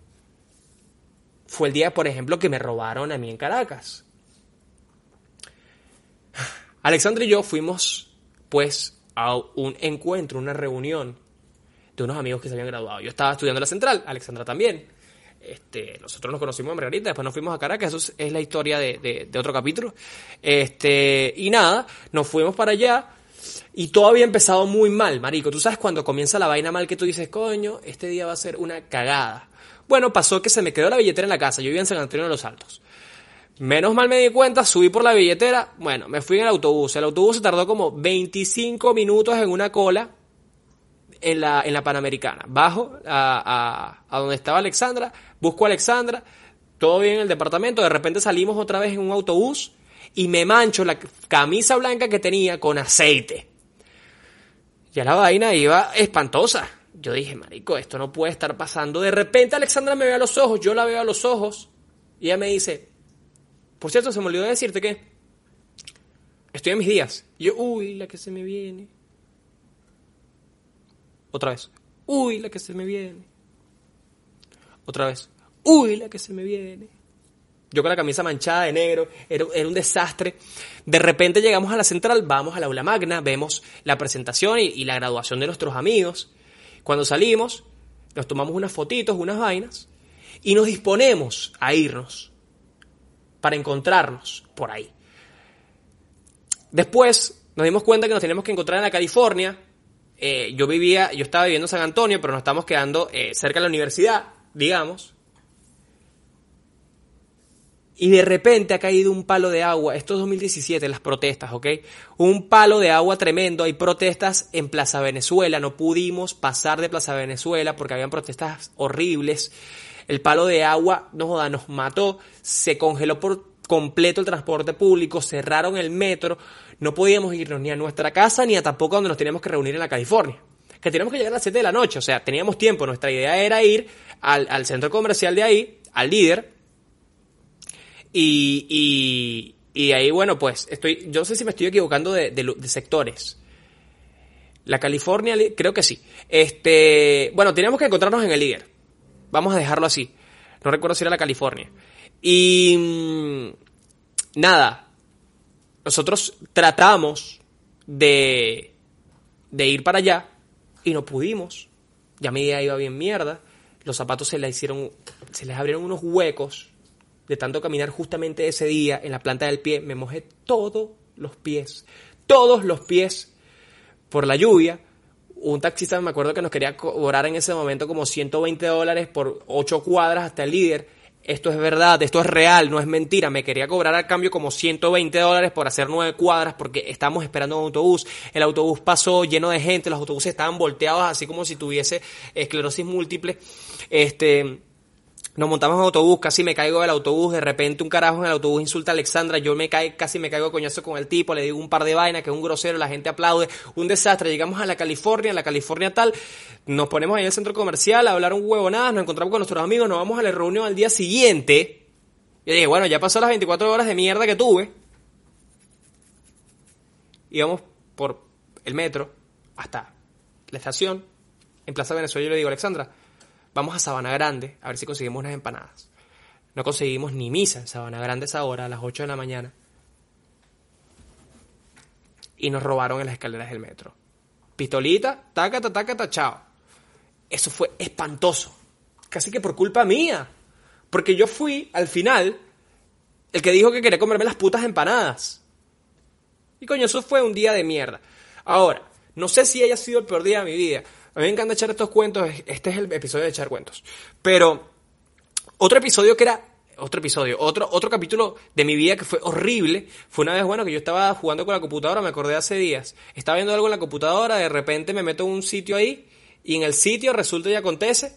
fue el día, por ejemplo, que me robaron a mí en Caracas. Alexandra y yo fuimos, pues, a un encuentro, una reunión de unos amigos que se habían graduado. Yo estaba estudiando en la central, Alexandra también. Este, nosotros nos conocimos en Margarita, después nos fuimos a Caracas, eso es, la historia de, otro capítulo. Este, y nada, nos fuimos para allá y todo había empezado muy mal, marico. Tú sabes cuando comienza la vaina mal que tú dices, coño, este día va a ser una cagada. Bueno, pasó que se me quedó la billetera en la casa, yo vivía en San Antonio de los Altos. Menos mal me di cuenta, subí por la billetera, bueno, me fui en el autobús. El autobús se tardó como 25 minutos en una cola en la, en la Panamericana. Bajo a, a, a donde estaba Alexandra, busco a Alexandra, todo bien en el departamento, de repente salimos otra vez en un autobús y me mancho la camisa blanca que tenía con aceite. Ya la vaina iba espantosa. Yo dije, marico, esto no puede estar pasando. De repente Alexandra me ve a los ojos, yo la veo a los ojos y ella me dice, por cierto, se me olvidó decirte que estoy en mis días. Y yo, uy, la que se me viene. Otra vez. Uy, la que se me viene. Otra vez. Uy, la que se me viene. Yo con la camisa manchada de negro, era, un desastre. De repente llegamos a la central, vamos al aula magna, vemos la presentación y, y, la graduación de nuestros amigos. Cuando salimos, nos tomamos unas fotitos, unas vainas, y nos disponemos a irnos para encontrarnos por ahí. Después nos dimos cuenta que nos teníamos que encontrar en la California, eh, yo vivía, yo estaba viviendo en San Antonio, pero nos estamos quedando eh, cerca de la universidad, digamos. Y de repente ha caído un palo de agua. Esto es 2017, las protestas, ¿ok? Un palo de agua tremendo. Hay protestas en Plaza Venezuela. No pudimos pasar de Plaza Venezuela porque habían protestas horribles. El palo de agua nos, nos mató. Se congeló por completo el transporte público. Cerraron el metro no podíamos irnos ni a nuestra casa ni a tampoco donde nos teníamos que reunir en la California. Que teníamos que llegar a las 7 de la noche, o sea, teníamos tiempo. Nuestra idea era ir al, centro comercial de ahí, al líder, y, y, ahí, bueno, pues estoy, yo no sé si me estoy equivocando de, de, sectores. La California, creo que sí. Este, bueno, teníamos que encontrarnos en el líder. Vamos a dejarlo así. No recuerdo si era la California. Y mm, nada, nosotros tratamos de, de ir para allá y no pudimos. Ya mi día iba bien mierda. Los zapatos se les hicieron, se les abrieron unos huecos de tanto caminar justamente ese día en la planta del pie. Me mojé todos los pies, todos los pies por la lluvia. un taxista me acuerdo que nos quería cobrar en ese momento como 120 dólares por 8 cuadras hasta el líder. Esto es verdad, esto es real, no es mentira. Me quería cobrar al cambio como 120 dólares por hacer 9 cuadras porque estábamos esperando un autobús. El autobús pasó lleno de gente, los autobuses estaban volteados así como si tuviese esclerosis múltiple. Este, nos montamos en autobús, casi me caigo del autobús, de repente un carajo en el autobús insulta a Alexandra, yo me cae, casi me caigo coñazo con el tipo, le digo un par de vainas, que es un grosero, la gente aplaude, un desastre, llegamos a la California, a la California tal, nos ponemos ahí en el centro comercial a hablar un huevo nada, nos encontramos con nuestros amigos, nos vamos a la reunión al día siguiente, y dije, bueno, ya pasó las 24 horas de mierda que tuve, íbamos por el metro hasta la estación, en Plaza Venezuela, yo le digo, Alexandra, Vamos a Sabana Grande a ver si conseguimos unas empanadas. No conseguimos ni misa en Sabana Grande esa hora, a las 8 de la mañana. Y nos robaron en las escaleras del metro. Pistolita, tácata, tácata, chao. Eso fue espantoso. Casi que por culpa mía. Porque yo fui, al final, el que dijo que quería comerme las putas empanadas. Y coño, eso fue un día de mierda. Ahora, no sé si haya sido el peor día de mi vida. A mí me encanta echar estos cuentos, este es el episodio de echar cuentos. Pero otro episodio que era otro episodio, otro, otro capítulo de mi vida que fue horrible. Fue una vez, bueno, que yo estaba jugando con la computadora, me acordé hace días. Estaba viendo algo en la computadora, de repente me meto en un sitio ahí, y en el sitio resulta y acontece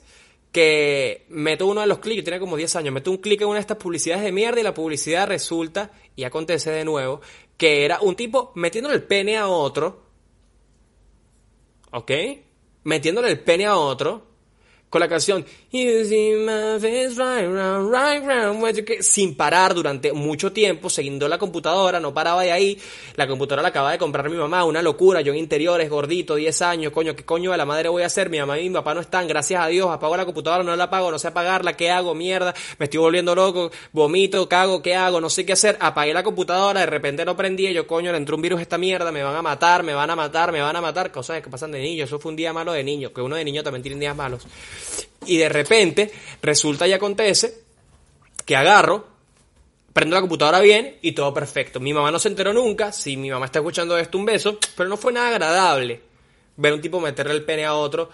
que meto uno de los clics, yo tenía como 10 años, meto un clic en una de estas publicidades de mierda y la publicidad resulta, y acontece de nuevo, que era un tipo metiéndole el pene a otro. ¿Ok? Metiéndole el pene a otro con la canción sin parar durante mucho tiempo, siguiendo la computadora, no paraba de ahí. La computadora la acaba de comprar mi mamá, una locura. Yo en interiores, gordito, 10 años, coño, ¿qué coño de la madre voy a hacer? Mi mamá y mi papá no están, gracias a Dios, apago la computadora, no la apago, no sé apagarla, ¿qué hago? Mierda, me estoy volviendo loco, vomito, cago, ¿qué hago? No sé qué hacer. Apagué la computadora, de repente no prendí, yo, coño, le entró un virus esta mierda, me van a matar, me van a matar, me van a matar. Cosas que pasan de niño, eso fue un día malo de niño, que uno de niño también tiene días malos. Y de repente resulta y acontece que agarro, prendo la computadora bien y todo perfecto. Mi mamá no se enteró nunca, si mi mamá está escuchando esto, un beso, pero no fue nada agradable ver un tipo meterle el pene a otro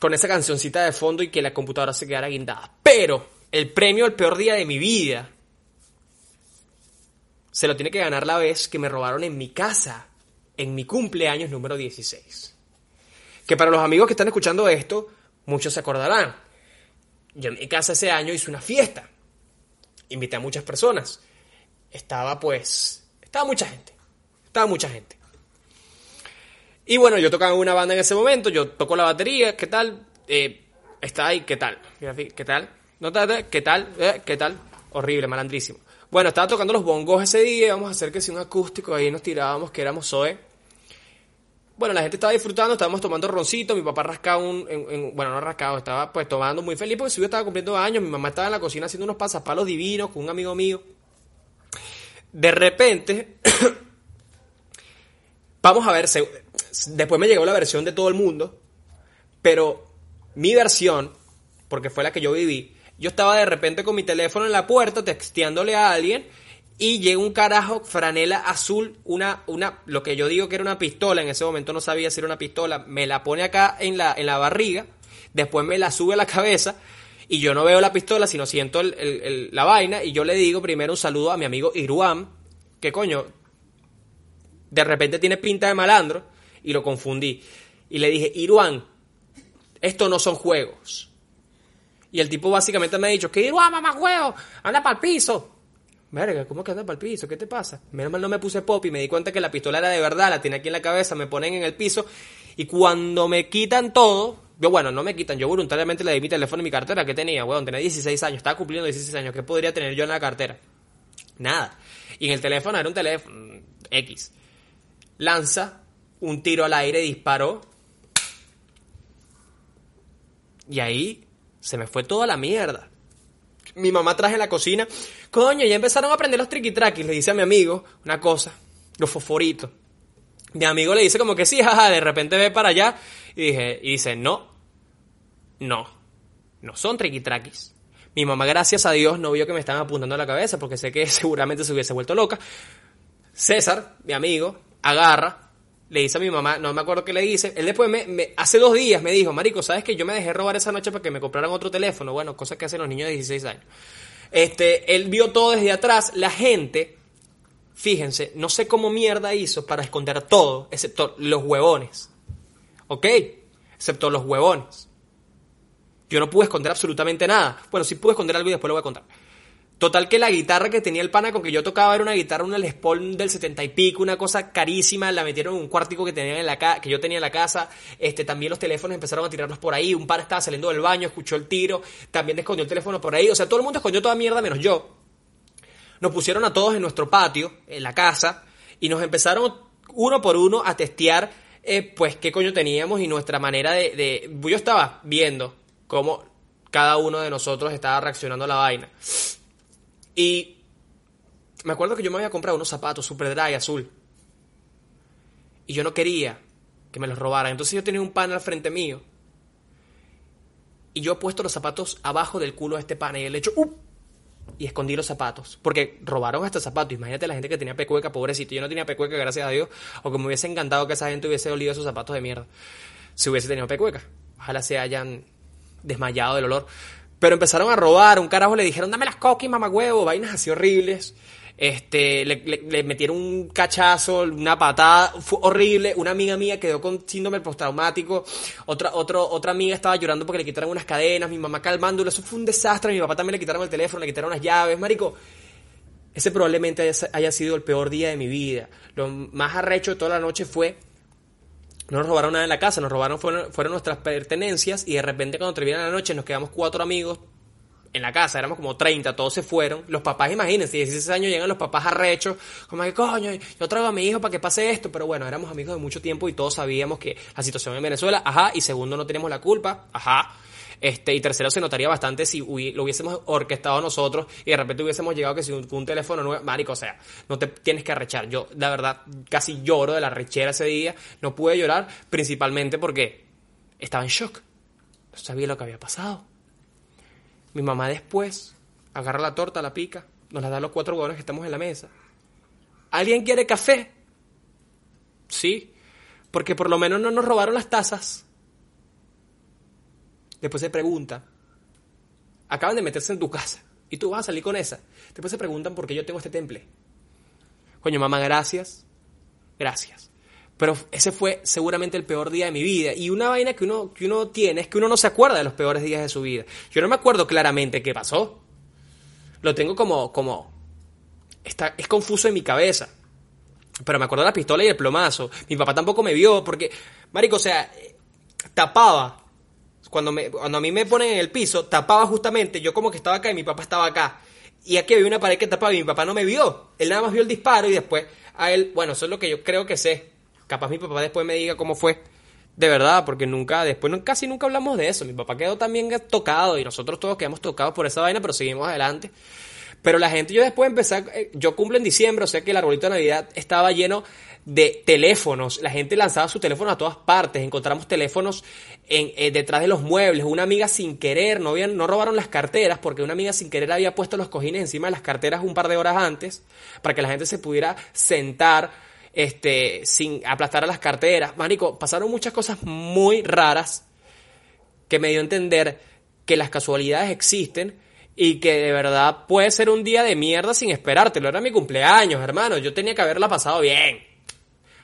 con esa cancioncita de fondo y que la computadora se quedara guindada. Pero el premio, el peor día de mi vida, se lo tiene que ganar la vez que me robaron en mi casa, en mi cumpleaños número 16. Que para los amigos que están escuchando esto, muchos se acordarán. Yo en mi casa ese año hice una fiesta. Invité a muchas personas. Estaba pues, estaba mucha gente. Estaba mucha gente. Y bueno, yo tocaba una banda en ese momento, yo toco la batería, ¿qué tal? Eh, está ahí, ¿qué tal? ¿Qué tal? ¿No ¿Qué tal? Eh, ¿Qué tal? Horrible, malandrísimo. Bueno, estaba tocando los bongos ese día, vamos a hacer que si un acústico, ahí nos tirábamos, que éramos Zoe. Bueno, la gente estaba disfrutando, estábamos tomando roncito, mi papá rascaba un, bueno, no rascado, estaba pues tomando muy feliz porque su hijo estaba cumpliendo años, mi mamá estaba en la cocina haciendo unos pasapalos divinos con un amigo mío. De repente, vamos a ver, después me llegó la versión de todo el mundo, pero mi versión, porque fue la que yo viví, yo estaba de repente con mi teléfono en la puerta texteándole a alguien y llega un carajo franela azul, una, una, lo que yo digo que era una pistola, en ese momento no sabía si era una pistola, me la pone acá en la, en la barriga, después me la sube a la cabeza y yo no veo la pistola, sino siento la vaina y yo le digo primero un saludo a mi amigo Iruam, que coño, de repente tiene pinta de malandro y lo confundí. Y le dije, Iruam, esto no son juegos. Y el tipo básicamente me ha dicho, que Iruam, mamá juego, anda para el piso verga, ¿cómo que anda para el piso? ¿Qué te pasa? Menos mal no me puse pop y me di cuenta que la pistola era de verdad, la tiene aquí en la cabeza, me ponen en el piso y cuando me quitan todo, yo bueno, no me quitan, yo voluntariamente le di mi teléfono y mi cartera que tenía, weón, tenía 16 años, estaba cumpliendo 16 años, ¿qué podría tener yo en la cartera? Nada. Y en el teléfono era un teléfono X. Lanza un tiro al aire, disparó. Y ahí se me fue toda la mierda mi mamá traje la cocina. Coño, ya empezaron a aprender los triquitraquis. Le dice a mi amigo una cosa, los fosforitos. Mi amigo le dice como que sí, jaja, de repente ve para allá y, dice, no, no, no son triquitraquis. Mi mamá, gracias a Dios, no vio que me estaban apuntando a la cabeza porque sé que seguramente se hubiese vuelto loca. César, mi amigo, agarra, le dice a mi mamá, no me acuerdo qué le dice, él después me, me- hace dos días me dijo, marico, ¿sabes que yo me dejé robar esa noche para que me compraran otro teléfono? Bueno, cosas que hacen los niños de 16 años. Este, él vio todo desde atrás, la gente, fíjense, no sé cómo mierda hizo para esconder todo, excepto los huevones. ¿Ok? Excepto los huevones. Yo no pude esconder absolutamente nada. Bueno, sí pude esconder algo y después lo voy a contar. Total que la guitarra que tenía el pana con que yo tocaba era una guitarra, una Les Paul del 70 y pico, una cosa carísima, la metieron en un cuartico que, tenían en la que yo tenía en la casa, este, también los teléfonos empezaron a tirarlos por ahí, un par estaba saliendo del baño, escuchó el tiro, también escondió el teléfono por ahí, o sea, todo el mundo escondió toda mierda menos yo. Nos pusieron a todos en nuestro patio, en la casa, y nos empezaron uno por uno a testear, eh, pues, qué coño teníamos y nuestra manera de, de... Yo estaba viendo cómo cada uno de nosotros estaba reaccionando a la vaina. Y me acuerdo que yo me había comprado unos zapatos super dry azul. Y yo no quería que me los robaran. Entonces yo tenía un pan al frente mío. Y yo he puesto los zapatos abajo del culo de este pana y él he hecho ¡up! y escondí los zapatos. Porque robaron hasta zapatos. Imagínate la gente que tenía pecueca, pobrecito. Yo no tenía pecueca, gracias a Dios. O que me hubiese encantado que esa gente hubiese olido esos zapatos de mierda. Si hubiese tenido pecueca. Ojalá se hayan desmayado del olor. Pero empezaron a robar. Un carajo le dijeron, dame las coquis, mamagüevo. Vainas así horribles. Este, le, metieron un cachazo, una patada, fue horrible. Una amiga mía quedó con síndrome postraumático. Otra, otro, otra amiga estaba llorando porque le quitaron unas cadenas. Mi mamá calmándolo. Eso fue un desastre. Mi papá también le quitaron el teléfono, le quitaron las llaves. Marico, ese probablemente haya, haya sido el peor día de mi vida. Lo más arrecho de toda la noche fue no nos robaron nada en la casa, nos robaron fueron, fueron nuestras pertenencias y de repente cuando termina la noche nos quedamos cuatro amigos en la casa, éramos como 30, todos se fueron. Los papás, imagínense, 16 años llegan los papás arrechos, como que coño, yo traigo a mi hijo para que pase esto, pero bueno, éramos amigos de mucho tiempo y todos sabíamos que la situación en Venezuela, ajá, y segundo, no tenemos la culpa, ajá. Este, y tercero, se notaría bastante si lo hubiésemos orquestado nosotros y de repente hubiésemos llegado que si un, un teléfono nuevo, marico, o sea, no te tienes que arrechar. Yo, la verdad, casi lloro de la rechera ese día. No pude llorar, principalmente porque estaba en shock. No sabía lo que había pasado. Mi mamá después agarra la torta, la pica, nos la da a los cuatro huevones que estamos en la mesa. ¿Alguien quiere café? Sí, porque por lo menos no nos robaron las tazas. Después se pregunta, acaban de meterse en tu casa y tú vas a salir con esa. Después se preguntan por qué yo tengo este temple. Coño, mamá, gracias. Gracias. Pero ese fue seguramente el peor día de mi vida. Y una vaina que uno, que uno tiene es que uno no se acuerda de los peores días de su vida. Yo no me acuerdo claramente qué pasó. Lo tengo como, como, está, es confuso en mi cabeza. Pero me acuerdo de la pistola y el plomazo. Mi papá tampoco me vio porque, marico, o sea, tapaba. Cuando, me, cuando a mí me ponen en el piso, tapaba justamente. Yo como que estaba acá y mi papá estaba acá. Y aquí había una pared que tapaba y mi papá no me vio. Él nada más vio el disparo y después a él, bueno, eso es lo que yo creo que sé. Capaz mi papá después me diga cómo fue. De verdad, porque nunca, después casi nunca hablamos de eso. Mi papá quedó también tocado y nosotros todos quedamos tocados por esa vaina, pero seguimos adelante. Pero la gente, yo después empecé, eh, yo cumplo en diciembre, o sea que el arbolito de Navidad estaba lleno de teléfonos. La gente lanzaba su teléfono a todas partes. Encontramos teléfonos en, eh, detrás de los muebles. Una amiga sin querer, no, habían, no robaron las carteras porque una amiga sin querer había puesto los cojines encima de las carteras un par de horas antes para que la gente se pudiera sentar este, sin aplastar a las carteras. Marico, pasaron muchas cosas muy raras que me dio a entender que las casualidades existen y que de verdad puede ser un día de mierda sin esperártelo. Era mi cumpleaños, hermano. Yo tenía que haberla pasado bien.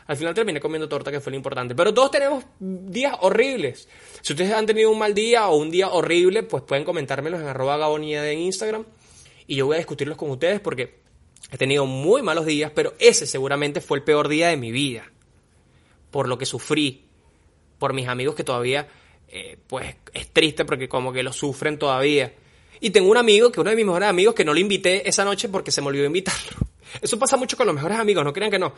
Al final terminé comiendo torta, que fue lo importante. Pero todos tenemos días horribles. Si ustedes han tenido un mal día o un día horrible, pues pueden comentármelos en arroba gabonía en Instagram. Y yo voy a discutirlos con ustedes porque he tenido muy malos días, pero ese seguramente fue el peor día de mi vida. Por lo que sufrí, por mis amigos que todavía, eh, pues es triste porque como que lo sufren todavía. Y tengo un amigo, que uno de mis mejores amigos, que no lo invité esa noche porque se me olvidó invitarlo. Eso pasa mucho con los mejores amigos, no crean que no.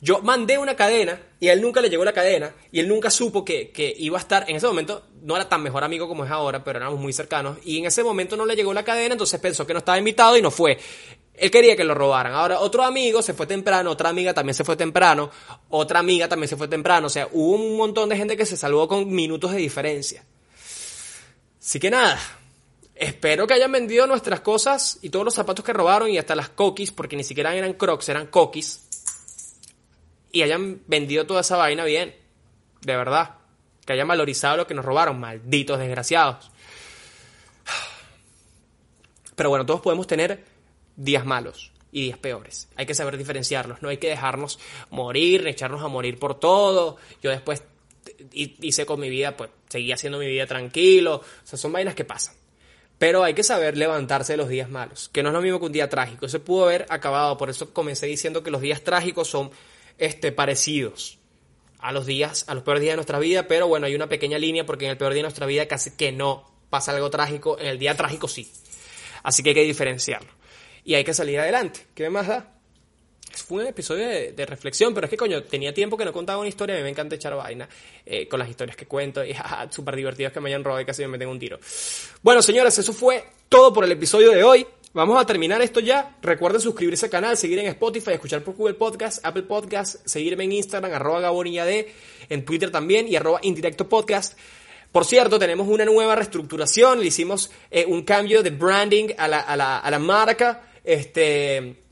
Yo mandé una cadena y a él nunca le llegó la cadena y él nunca supo que, que iba a estar, en ese momento no era tan mejor amigo como es ahora, pero éramos muy cercanos y en ese momento no le llegó la cadena, entonces pensó que no estaba invitado y no fue. Él quería que lo robaran. Ahora, otro amigo se fue temprano, otra amiga también se fue temprano, otra amiga también se fue temprano. O sea, hubo un montón de gente que se salvó con minutos de diferencia. Así que nada, espero que hayan vendido nuestras cosas y todos los zapatos que robaron y hasta las coquis, porque ni siquiera eran crocs, eran coquis. y hayan vendido toda esa vaina bien. De verdad. Que hayan valorizado lo que nos robaron. Malditos desgraciados. Pero bueno, todos podemos tener días malos y días peores. Hay que saber diferenciarlos. No hay que dejarnos morir, echarnos a morir por todo. Yo después hice con mi vida, pues seguí haciendo mi vida tranquilo. O sea, son vainas que pasan. Pero hay que saber levantarse de los días malos, que no es lo mismo que un día trágico. Se pudo haber acabado, por eso comencé diciendo que los días trágicos son este, parecidos a los días, a los peores días de nuestra vida, pero bueno, hay una pequeña línea porque en el peor día de nuestra vida casi que no pasa algo trágico, en el día trágico sí. Así que hay que diferenciarlo. Y hay que salir adelante. ¿Qué más da? Fue un episodio de, reflexión, pero es que coño, tenía tiempo que no contaba una historia, a me encanta echar vaina eh, con las historias que cuento, y súper divertidas que me hayan robado y casi me meten un tiro. Bueno, señores, eso fue todo por el episodio de hoy. Vamos a terminar esto ya. Recuerden suscribirse al canal, seguir en Spotify, escuchar por Google Podcast, Apple Podcast, seguirme en Instagram, arroba gabonillad, en Twitter también y arroba indirecto podcast. Por cierto, tenemos una nueva reestructuración, le hicimos eh, un cambio de branding a la, a la, a la marca. Este,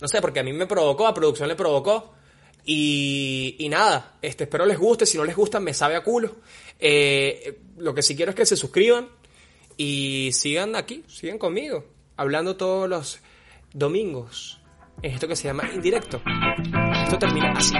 no sé, porque a mí me provocó, a producción le provocó. Y, nada, este, espero les guste. Si no les gusta, me sabe a culo. Eh, lo que sí quiero es que se suscriban y sigan aquí, sigan conmigo, hablando todos los domingos en esto que se llama indirecto. Esto termina así.